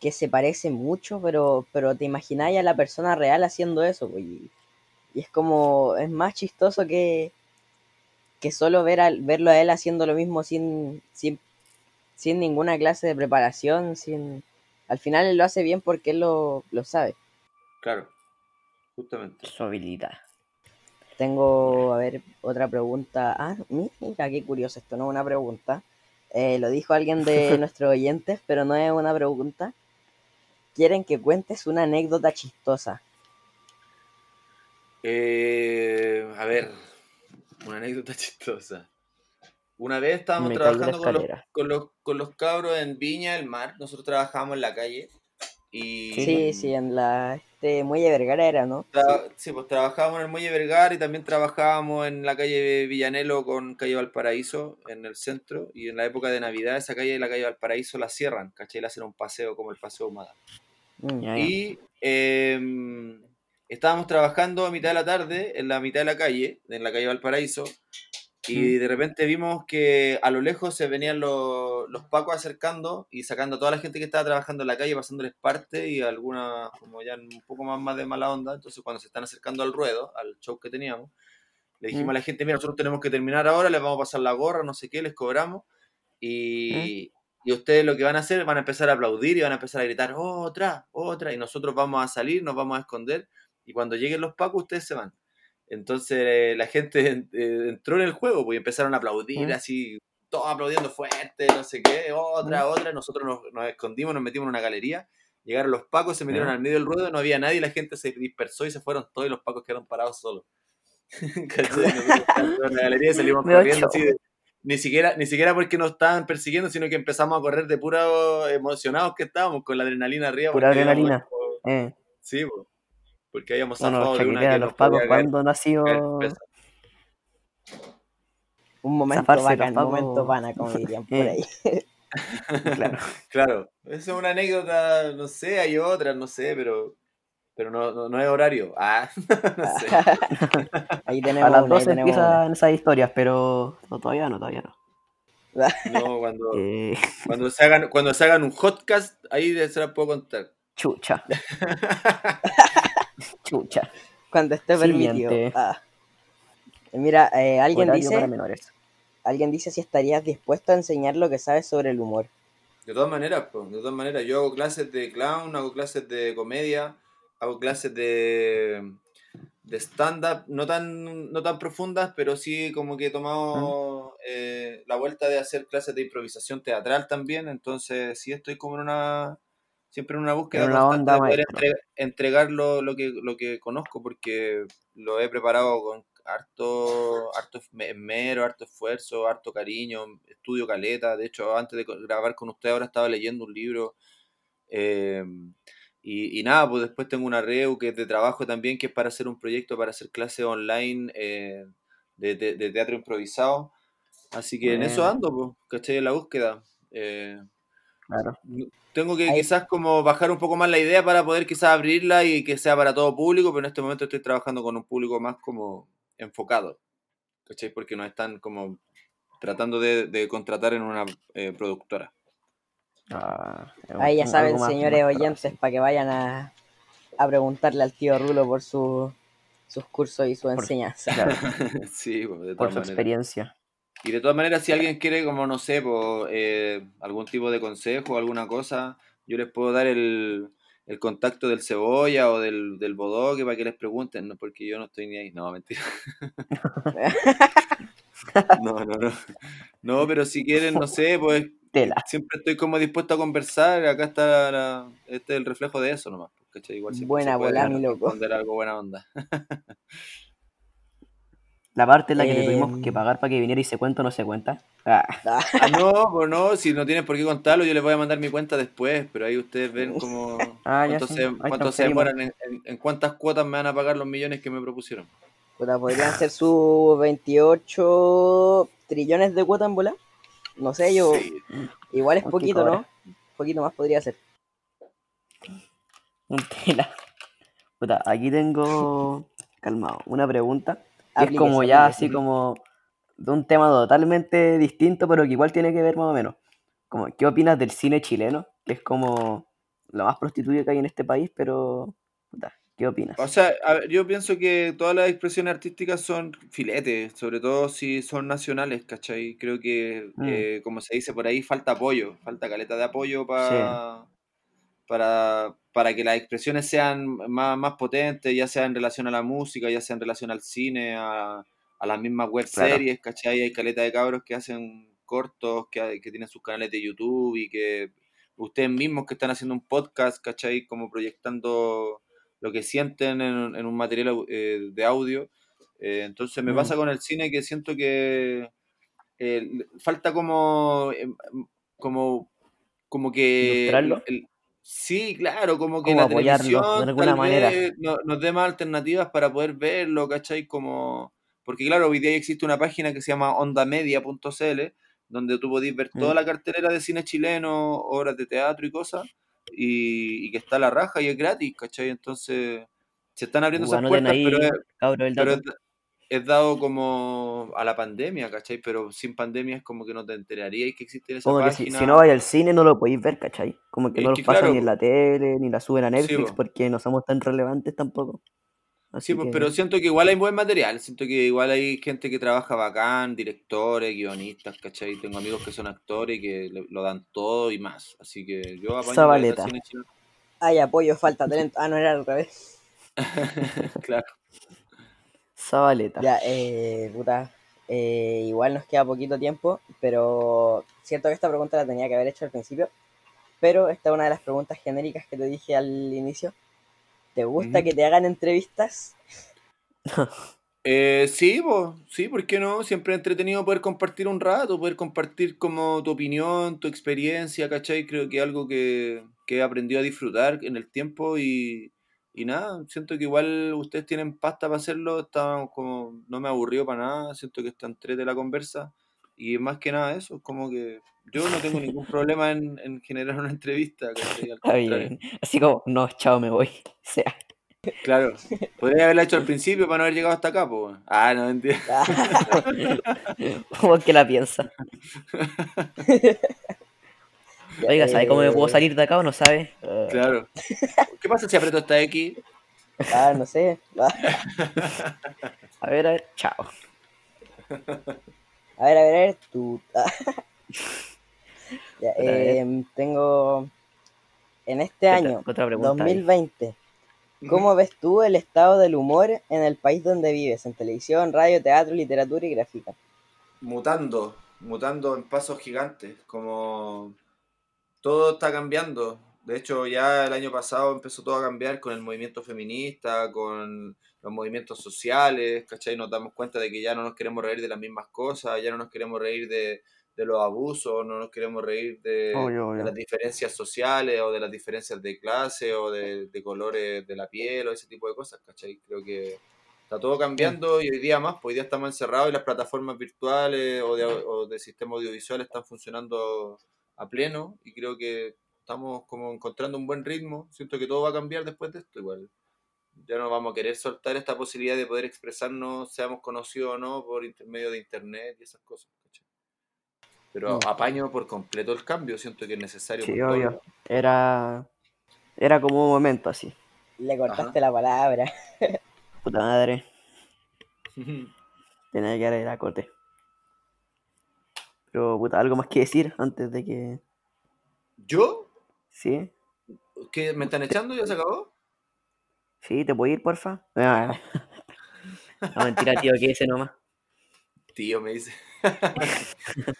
que se parece mucho, pero, pero te imagináis a la persona real haciendo eso. pues, y, y es como, es más chistoso que, que solo ver al, verlo a él haciendo lo mismo sin, sin, sin ninguna clase de preparación, sin... Al final él lo hace bien porque él lo, lo sabe. Claro, justamente. Su habilidad. Tengo, a ver, otra pregunta. Ah, mira, qué curioso, esto no es una pregunta. Eh, lo dijo alguien de nuestros oyentes, pero no es una pregunta. Quieren que cuentes una anécdota chistosa. Eh, a ver, una anécdota chistosa. Una vez estábamos Me trabajando con los, con, los, con los cabros en Viña del Mar. Nosotros trabajábamos en la calle. Y Sí, sí, en la este Muelle Vergara era, ¿no? Tra- sí, pues trabajábamos en el Muelle Vergara y también trabajábamos en la calle Villanelo con calle Valparaíso en el centro. Y en la época de Navidad, esa calle, la calle Valparaíso, la cierran, ¿cachai? Le hacen un paseo como el Paseo Humada. Mm. Y eh, estábamos trabajando a mitad de la tarde en la mitad de la calle, en la calle Valparaíso, y de repente vimos que a lo lejos se venían los, los pacos acercando y sacando a toda la gente que estaba trabajando en la calle, pasándoles parte y algunas como ya un poco más, más de mala onda. Entonces cuando se están acercando al ruedo, al show que teníamos, le dijimos Mm. a la gente, mira, nosotros tenemos que terminar ahora, les vamos a pasar la gorra, no sé qué, les cobramos. Y, y ustedes lo que van a hacer, van a empezar a aplaudir y van a empezar a gritar, otra, otra, y nosotros vamos a salir, nos vamos a esconder, y cuando lleguen los pacos, ustedes se van. Entonces eh, la gente eh, entró en el juego, pues y empezaron a aplaudir así, todos aplaudiendo fuerte, no sé qué, otra, otra, nosotros nos, nos escondimos, nos metimos en una galería, llegaron los pacos, se metieron al medio del ruedo, no había nadie, la gente se dispersó y se fueron todos y los pacos quedaron parados solos. En la galería y salimos corriendo así de- ni siquiera, ni siquiera porque nos estaban persiguiendo, sino que empezamos a correr de puro emocionados que estábamos, con la adrenalina arriba. Pura adrenalina. Eh, Sí, po, porque habíamos bueno, zafado de una que los caer- cuando nació. Un momento Zafarse bacán, un momento pana, como dirían por ahí. Claro. Claro, esa es una anécdota, no sé, hay otras, no sé, pero, pero no, no, no es horario. Ah, no sé. ahí tenemos A las una, ahí 12 tenemos una. empiezan esas historias, pero no, todavía no, todavía no. No, cuando, Eh, cuando, se hagan, cuando se hagan un podcast, ahí se las puedo contar. Chucha. chucha. Cuando esté permitido. Ah. Mira, eh, alguien Horario para dice, menores. alguien dice si estarías dispuesto a enseñar lo que sabes sobre el humor. De todas maneras, pues, de todas maneras, yo hago clases de clown, hago clases de comedia, hago clases de, de stand-up, no tan, no tan profundas, pero sí como que he tomado eh, la vuelta de hacer clases de improvisación teatral también, entonces sí estoy como en una, siempre en una búsqueda En una constante onda de poder entre- entregar lo, lo que, lo que conozco, porque lo he preparado con harto, harto esmero, harto esfuerzo, harto cariño, estudio caleta. De hecho, antes de grabar con usted ahora estaba leyendo un libro eh, y, y nada, pues después tengo una REU que es de trabajo también, que es para hacer un proyecto, para hacer clases online eh, de, de- de teatro improvisado. Así que en eso ando, pues, ¿cachai? En la búsqueda. Eh, Claro. tengo que Ahí- quizás como bajar un poco más la idea para poder quizás abrirla y que sea para todo público, pero en este momento estoy trabajando con un público más como enfocado, ¿cachai? Porque nos están como tratando de, de contratar en una eh, productora. Ah, Ahí ya saben, señores más oyentes, para que vayan a, a preguntarle al tío Rulo por su, sus cursos y su enseñanza. Claro, sí, pues, de por su experiencia. Y de todas maneras, si alguien quiere, como no sé, eh, algún tipo de consejo o alguna cosa, yo les puedo dar el, el contacto del cebolla o del, del bodoque para que les pregunten, ¿no? porque yo no estoy ni ahí. No, mentira. No, no, no. No, pero si quieren, no sé, pues Tela. siempre estoy como dispuesto a conversar. Acá está la- este es el reflejo de eso nomás. ¿cachai? Igual Buena bola, mi loco. algo buena onda. La parte en la que le tuvimos Em. que pagar para que viniera y se cuenta o no se cuenta. Ah, Ah, no, pues no, si no tienen por qué contarlo, yo les voy a mandar mi cuenta después, pero ahí ustedes ven como Ah, ya cuánto, sí, se, cuánto se demoran, en, en- en cuántas cuotas me van a pagar los millones que me propusieron. puta, podrían ser sus 28 trillones de cuota en bola. No sé, yo. Sí. Igual es Qué poquito, cobra. ¿no? Un poquito más podría ser. un tela. Puta, aquí tengo. Calmado. Una pregunta. Es como ya así como. De un tema totalmente distinto, pero que igual tiene que ver más o menos. Como, ¿qué opinas del cine chileno? Que es como lo más prostituido que hay en este país, pero. ¿qué opinas? O sea, a ver, yo pienso que todas las expresiones artísticas son filetes, sobre todo si son nacionales, ¿cachai? Creo que, Mm. eh, como se dice por ahí, falta apoyo, falta caleta de apoyo pa- para, para que las expresiones sean más, más potentes, ya sea en relación a la música, ya sea en relación al cine, a, a las mismas web Claro. series, ¿cachai? Hay caleta de cabros que hacen cortos, que, que tienen sus canales de YouTube y que ustedes mismos que están haciendo un podcast, ¿cachai? Como proyectando lo que sienten en, en un material eh, de audio. Eh, entonces me Mm. pasa con el cine que siento que eh, falta como, eh, como, como que... ¿Ilustrarlo? el- sí, claro, como que la apoyarlo, de televisión alguna tal manera. vez no- nos dé más alternativas para poder verlo, ¿cachai? Como... Porque claro, hoy día existe una página que se llama ondamedia.cl donde tú podés ver toda Mm. la cartelera de cine chileno, obras de teatro y cosas, y, y que está a la raja y es gratis, ¿cachai? Entonces, se están abriendo esas anoten puertas, ahí, pero, es, cabro, el pero es, es dado como a la pandemia, ¿cachai? Pero sin pandemia es como que no te enteraríais que existe esa Como que si, página. si no vais al cine no lo podéis ver, ¿cachai? Como que Es no lo pasan claro, ni en la tele, ni la suben a Sí, Netflix, po. porque no somos tan relevantes tampoco. Sí, Así pues, que, pero siento que igual hay buen material, siento que igual hay gente que trabaja bacán, directores, guionistas, ¿cachai? Tengo amigos que son actores y que le- lo dan todo y más, así que yo chileno. Hay apoyo, falta talento. Ah, no era al revés. claro. Zabaleta. Ya, eh, puta. eh, igual nos queda poquito tiempo, pero siento que esta pregunta la tenía que haber hecho al principio. Pero esta es una de las preguntas genéricas que te dije al inicio. ¿Te gusta que te hagan entrevistas? Eh, sí, po, sí, ¿por qué no? Siempre es entretenido poder compartir un rato, poder compartir como tu opinión, tu experiencia, ¿cachai? Creo que algo que, que he aprendido a disfrutar en el tiempo y, y nada, siento que igual ustedes tienen pasta para hacerlo, está como, no me aburrió para nada, siento que está entrete la conversa y más que nada eso, como que yo no tengo ningún problema en, en generar una entrevista, Está bien. Así como, no, chao, me voy. O sea, Claro, podría haberla hecho al principio para no haber llegado hasta acá, pues. Ah, no, mentira. como que la piensa. Oiga, ¿sabe cómo me puedo eh, salir de acá o no sabe? Eh, Claro. ¿Qué pasa si aprieto esta X? Ah, no sé. Ah, a ver, a ver, chao. A ver, a ver, a ver. Tú. ah. Ya, em, tengo. En este ¿Qué año, otra- otra pregunta ahí? 2020, ¿cómo ves tú el estado del humor en el país donde vives? En televisión, radio, teatro, literatura y gráfica. Mutando, mutando en pasos gigantes, como todo está cambiando. De hecho, ya el año pasado empezó todo a cambiar con el movimiento feminista, con los movimientos sociales, ¿cachai? Nos damos cuenta de que ya no nos queremos reír de las mismas cosas, ya no nos queremos reír de, de los abusos, no nos queremos reír de, Obvio, de obvio. las diferencias sociales o de las diferencias de clase o de, de colores de la piel o ese tipo de cosas, ¿cachai? Creo que está todo cambiando y hoy día más, pues hoy día estamos encerrados y las plataformas virtuales o de, o de sistemas audiovisuales están funcionando a pleno y creo que estamos como encontrando un buen ritmo. Siento que todo va a cambiar después de esto igual. Ya no vamos a querer soltar esta posibilidad de poder expresarnos, seamos conocidos o no, por intermedio de internet y esas cosas. ¿cachai? Pero Mm. apaño por completo el cambio, siento que es necesario. Sí, obvio. Era. Era como un momento así. Le cortaste la palabra. Puta madre. Tenía que dar el acote. Pero, puta, algo más que decir antes de que. ¿Yo? ¿Sí? ¿Qué? ¿Me están echando? ¿Ya se acabó? ¿Sí? ¿Te puedo ir, porfa? Ah. No, mentira, tío, que ese nomás. Tío, me dice.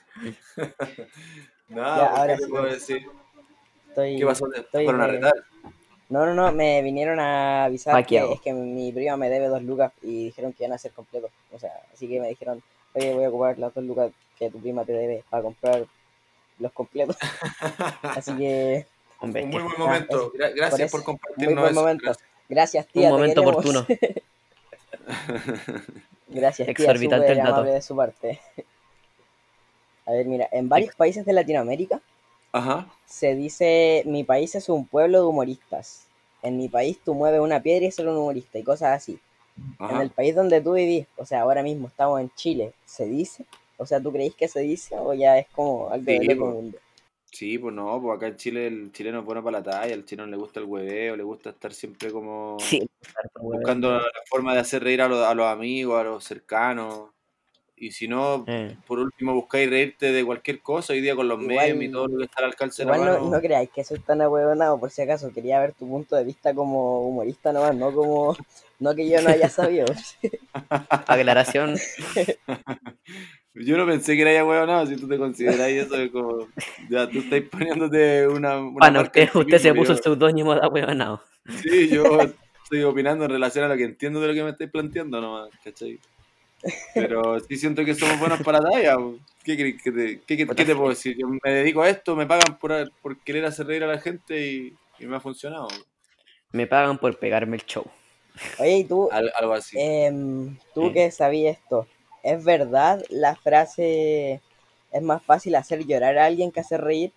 Ya, ahora ¿qué te sí. puedo decir? Estoy... ¿Qué pasó? ¿Te estoy fueron a retar? No, no, no, me vinieron a avisar que Vaqueado. es que mi prima me debe dos lucas y dijeron que iban a ser completos. O sea, así que me dijeron, oye, voy a ocupar las dos lucas que tu prima te debe para comprar los completos. Así que, Un muy buen momento. Gra- gracias por muy compartirnos buen eso. momento. Gracias. Gracias, tía. Un momento oportuno. Gracias, tía. Exorbitante el dato. amable de su parte. A ver, mira, en varios países de Latinoamérica Ajá. se dice, mi país es un pueblo de humoristas. En mi país tú mueves una piedra y eres un humorista y cosas así. En el país donde tú vivís, o sea, ahora mismo estamos en Chile, ¿se dice? O sea, ¿tú creéis que se dice o ya es como algo Sí, mundo? Sí, pues no, pues acá en Chile el chileno es bueno para la talla, al chileno le gusta el hueveo, le gusta estar siempre como Sí, buscando la forma de hacer reír a los, a los amigos, a los cercanos. Y si no, Eh, por último buscáis reírte de cualquier cosa, hoy día con los Igual- memes y todo lo que está al alcance de la Igual no, mano. no creáis que soy tan ahueonado, por si acaso, quería ver tu punto de vista como humorista nomás, no como, no que yo no haya sabido. aclaración. Yo no pensé que era ya huevonado, si tú te consideras eso es como. Ya tú estás poniéndote una. una Bueno, marca en usted, usted se puso el seudónimo de ahueonado. Sí, yo estoy opinando en relación a lo que entiendo de lo que me estáis planteando nomás, ¿cachai? Pero sí siento que somos buenos para la talla. ¿Qué, qué, qué- qué te puedo decir? Yo me dedico a esto, me pagan por, por querer hacer reír a la gente y, y me ha funcionado. Me pagan por pegarme el show. Oye, y tú, Al- algo así. em, tú que sabías esto, ¿es verdad la frase es más fácil hacer llorar a alguien que hacer reír?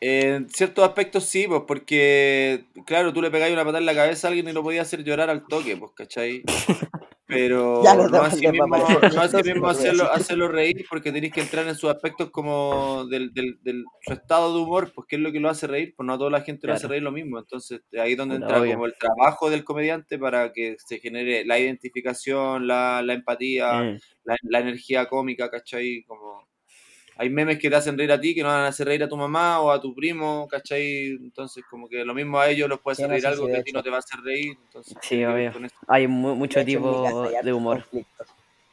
En ciertos aspectos sí, pues porque, claro, tú le pegáis una patada en la cabeza a alguien y lo podías hacer llorar al toque, pues, ¿cachai? Pero no así mismo, no así mismo hacerlo, hacerlo reír porque tenéis que entrar en sus aspectos como del, del, del- su estado de humor, pues qué es lo que lo hace reír, pues no a toda la gente lo hace reír lo mismo, entonces ahí es donde entra como el trabajo del comediante para que se genere la identificación, la, la empatía, Eh, la, la energía cómica, ¿cachai? Hay memes que te hacen reír a ti que no van a hacer reír a tu mamá o a tu primo, ¿cachai? Entonces como que lo mismo a ellos los puede hacer reír algo que a ti no te va a hacer reír. Entonces, Sí, obvio. hay mu- mucho De tipo de humor. conflictos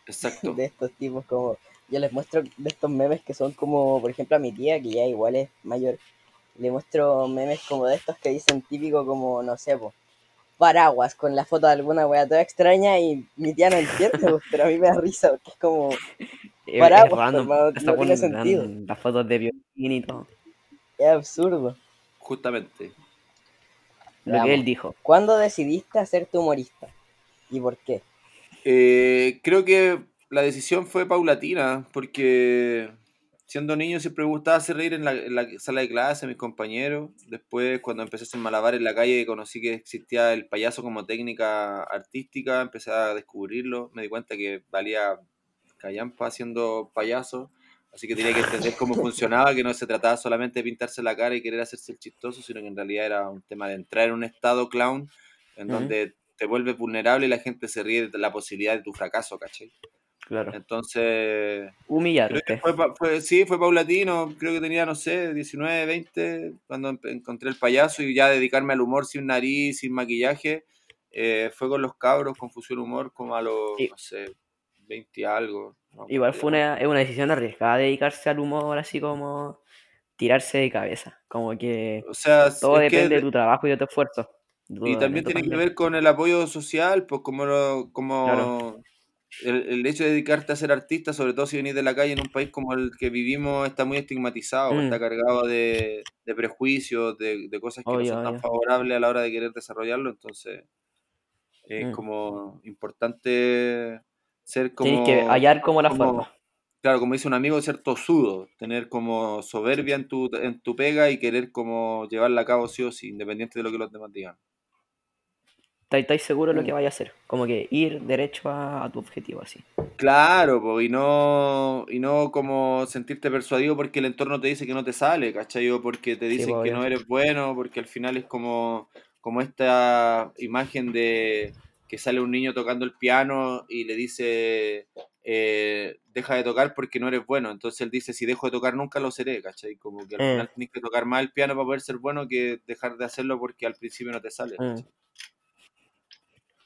Exacto. de estos tipos como yo les muestro de estos memes que son como por ejemplo a mi tía que ya igual es mayor le muestro memes como de estos que dicen típico como no sé po, paraguas con la foto de alguna wea toda extraña y mi tía no entiende pero a mí me da risa porque es como Eh, Paraguas, es random. hermano, Hasta no tiene ponen sentido. las fotos de violín y todo. es absurdo Justamente. Lo que él dijo. ¿cuándo decidiste hacerte humorista? ¿y por qué? Eh, creo que la decisión fue paulatina, porque siendo niño siempre me gustaba hacer reír en la, en la sala de clase a mis compañeros. Después, cuando empecé a hacer malabar en la calle, conocí que existía el payaso como técnica artística, empecé a descubrirlo, me di cuenta que valía callampa haciendo payaso. Así que tenía que entender cómo funcionaba, que no se trataba solamente de pintarse la cara y querer hacerse el chistoso, sino que en realidad era un tema de entrar en un estado clown en Ujú. donde te vuelves vulnerable y la gente se ríe de la posibilidad de tu fracaso, ¿cachai? Claro. Entonces, Humillar creo que usted. fue, fue- sí, fue paulatino, creo que tenía, no sé, 19, 20, cuando encontré el payaso y ya dedicarme al humor sin nariz, sin maquillaje, eh, fue con los cabros, con Fusión Humor, como a los, Y- no sé, 20 y algo. no Igual fue una, una decisión arriesgada dedicarse al humor así como tirarse de cabeza. Como que O sea, todo que depende de tu trabajo y de tu esfuerzo. tu- Y también tiene que ver con el apoyo social, pues como, lo- como Claro. el, el hecho de dedicarte a ser artista, sobre todo si venís de la calle en un país como el que vivimos, está muy estigmatizado, Mm. está cargado de, de prejuicios, de, de cosas que Obvio, no son tan favorables a la hora de querer desarrollarlo, entonces es Mm. como importante ser como... Tienes que hallar como la como- forma. Claro, como dice un amigo, ser tosudo, tener como soberbia en tu, en tu pega y querer como llevarla a cabo sí o sí, independiente de lo que los demás digan. ¿Estáis seguro de lo Mm. que vaya a hacer? Como que ir derecho a, a tu objetivo, así. Claro, po, y no, y no como sentirte persuadido porque el entorno te dice que no te sale, ¿cachai? O porque te Sí, dicen po, que no eres bueno, porque al final es como, como esta imagen de que sale un niño tocando el piano y le dice, eh, deja de tocar porque no eres bueno. Entonces él dice, si dejo de tocar nunca lo seré, ¿cachai? Como que al Mm. final tienes que tocar más el piano para poder ser bueno que dejar de hacerlo porque al principio no te sale. Mm. ¿cachai?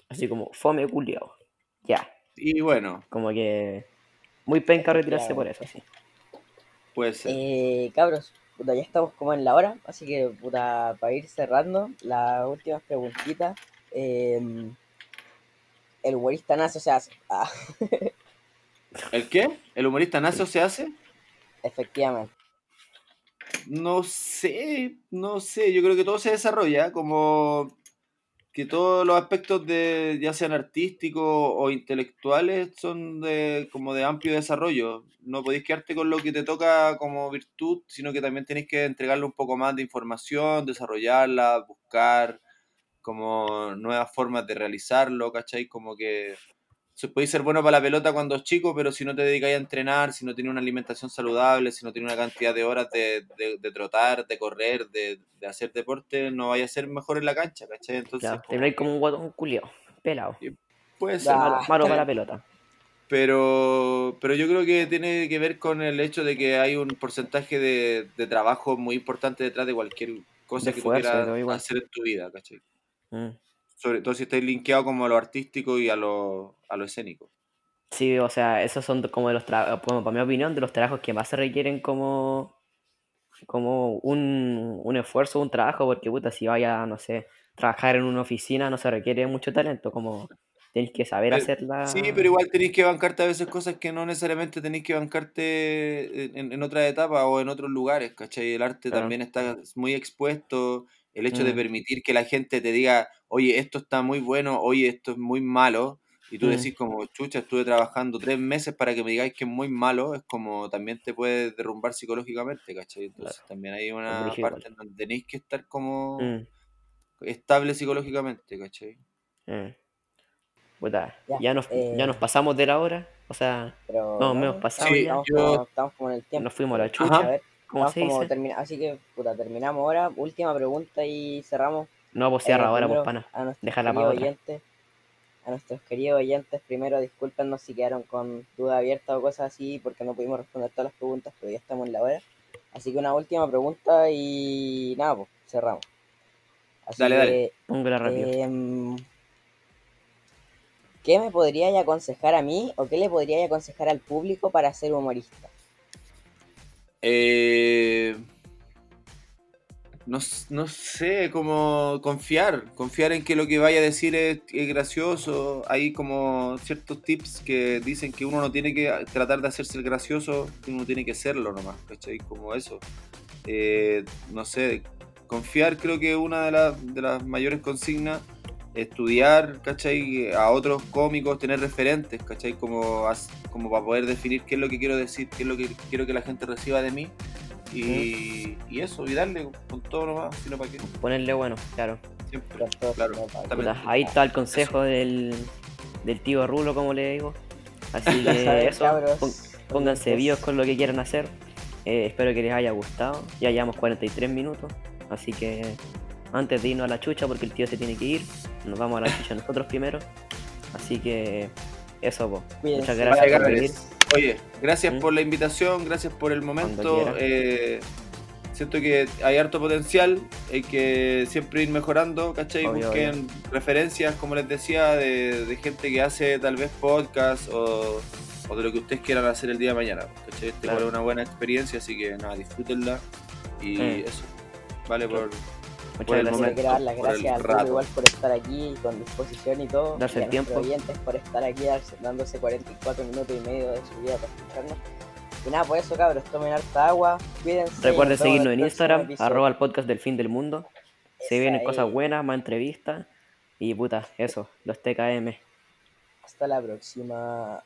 Así como, fome culiao. Ya. Y bueno, Como que. Muy penca retirarse por eso, sí. puede ser. Eh, cabros, puta, ya estamos como en la hora, así que puta, para ir cerrando, las últimas preguntitas. eh, el humorista nace o se hace. Ah, ¿El qué? ¿El humorista nace o se hace? efectivamente. No sé, no sé, yo creo que todo se desarrolla, como que todos los aspectos de, ya sean artísticos o intelectuales, son de como de amplio desarrollo. No podéis quedarte con lo que te toca como virtud, sino que también tenéis que entregarle un poco más de información, desarrollarla, buscar como nuevas formas de realizarlo, ¿cachai? Como que se puede ser bueno para la pelota cuando es chico, pero si no te dedicas a entrenar, si no tienes una alimentación saludable, si no tienes una cantidad de horas de, de- de trotar, de correr, de, de hacer deporte, no vaya a ser mejor en la cancha, ¿cachai? Entonces, Claro, como como un guatón culiao. Pelado. puede ser, Malo, malo para la pelota. pero, pero yo creo que tiene que ver con el hecho de que hay un porcentaje de, trabajo muy importante detrás de cualquier cosa que tú quieras hacer en tu vida, ¿cachai? Mm. Sobre todo si estáis linkeado como a lo artístico y a lo, a lo escénico. Sí, o sea, esos son como de los trabajos, para mi opinión, de los trabajos que más se requieren como, como un, un esfuerzo, un trabajo, porque puta, si vaya, no sé, trabajar en una oficina no se requiere mucho talento, como tenéis que saber Pero- hacerla. Sí, pero igual tenéis que bancarte a veces cosas que no necesariamente tenéis que bancarte en, en otras etapas o en otros lugares, ¿cachai? El arte Claro. también está muy expuesto, el hecho de Mm. permitir que la gente te diga, oye, esto está muy bueno, oye, esto es muy malo, y tú Mm. decís como, chucha, estuve trabajando tres meses para que me digáis que es muy malo, es como también te puede derrumbar psicológicamente, ¿cachai? Entonces también hay una parte en donde tenéis que estar como Mm, estable psicológicamente, ¿cachai? mm. Puta, Ya, ya nos, eh, ya nos pasamos de la hora, o sea, Pero, no, me hemos no, pasado Sí, ya, estamos, yo- como, estamos como en el tiempo. nos fuimos a la A chucha, ver, ¿cómo se como dice? así que, puta, terminamos ahora. Última pregunta y cerramos. No, pues Eh, cierra ahora, pues pana. a Déjala para oyentes, a nuestros queridos oyentes, primero discúlpenos si quedaron con duda abierta o cosas así, porque no pudimos responder todas las preguntas, pero ya estamos en la hora. Así que una última pregunta y nada, pues cerramos. Así Dale, que, dale. Rápido. em, ¿qué me podríais aconsejar a mí o qué le podríais aconsejar al público para ser humorista? Eh, no, no sé, como confiar, confiar en que lo que vaya a decir es, gracioso. Hay como ciertos tips que dicen que uno no tiene que tratar de hacerse el gracioso, que uno tiene que serlo nomás, ¿cachai? Como eso. Eh, no sé, confiar creo que una de, las- de las mayores consignas. Estudiar, ¿cachai? A otros cómicos, tener referentes, ¿cachai? Como, como para poder definir qué es lo que quiero decir, qué es lo que quiero que la gente reciba de mí. Y, y eso, y darle con todo nomás, sino para qué. Ponerle bueno, claro. Siempre, claro. Puta, ahí está el consejo del, del tío Rulo, como le digo. Así que eso, pónganse oyentes. vivos con lo que quieran hacer. Eh, espero que les haya gustado. Ya llevamos 43 minutos. Así que antes de irnos a la chucha, porque el tío se tiene que ir, nos vamos a la chucha nosotros primero. Así que eso, po. Muchas gracias Vale, por venir. cabres. Oye, gracias ¿Mm? por la invitación, gracias por el momento. eh, siento que hay harto potencial, hay que siempre ir mejorando, ¿cachai? Obvio, Busquen referencias, como les decía, de, de gente que hace tal vez podcast o, o de lo que ustedes quieran hacer el día de mañana, ¿cachai? Este Claro. es una buena experiencia, así que nada, disfrútenla y Mm. eso. Vale por, Muchas Por gracias. momento. quiero dar las por gracias al rato. Igual por estar aquí con disposición y todo. Darse y a el tiempo. oyentes por estar aquí dándose 44 minutos y medio de su vida para escucharnos. Y nada, pues eso cabros, tomen harta agua, cuídense. Recuerden seguirnos en Instagram, episodio. arroba el podcast del fin del mundo. Se vienen cosas buenas, más entrevistas. Y puta, eso, los TKM. Hasta la próxima.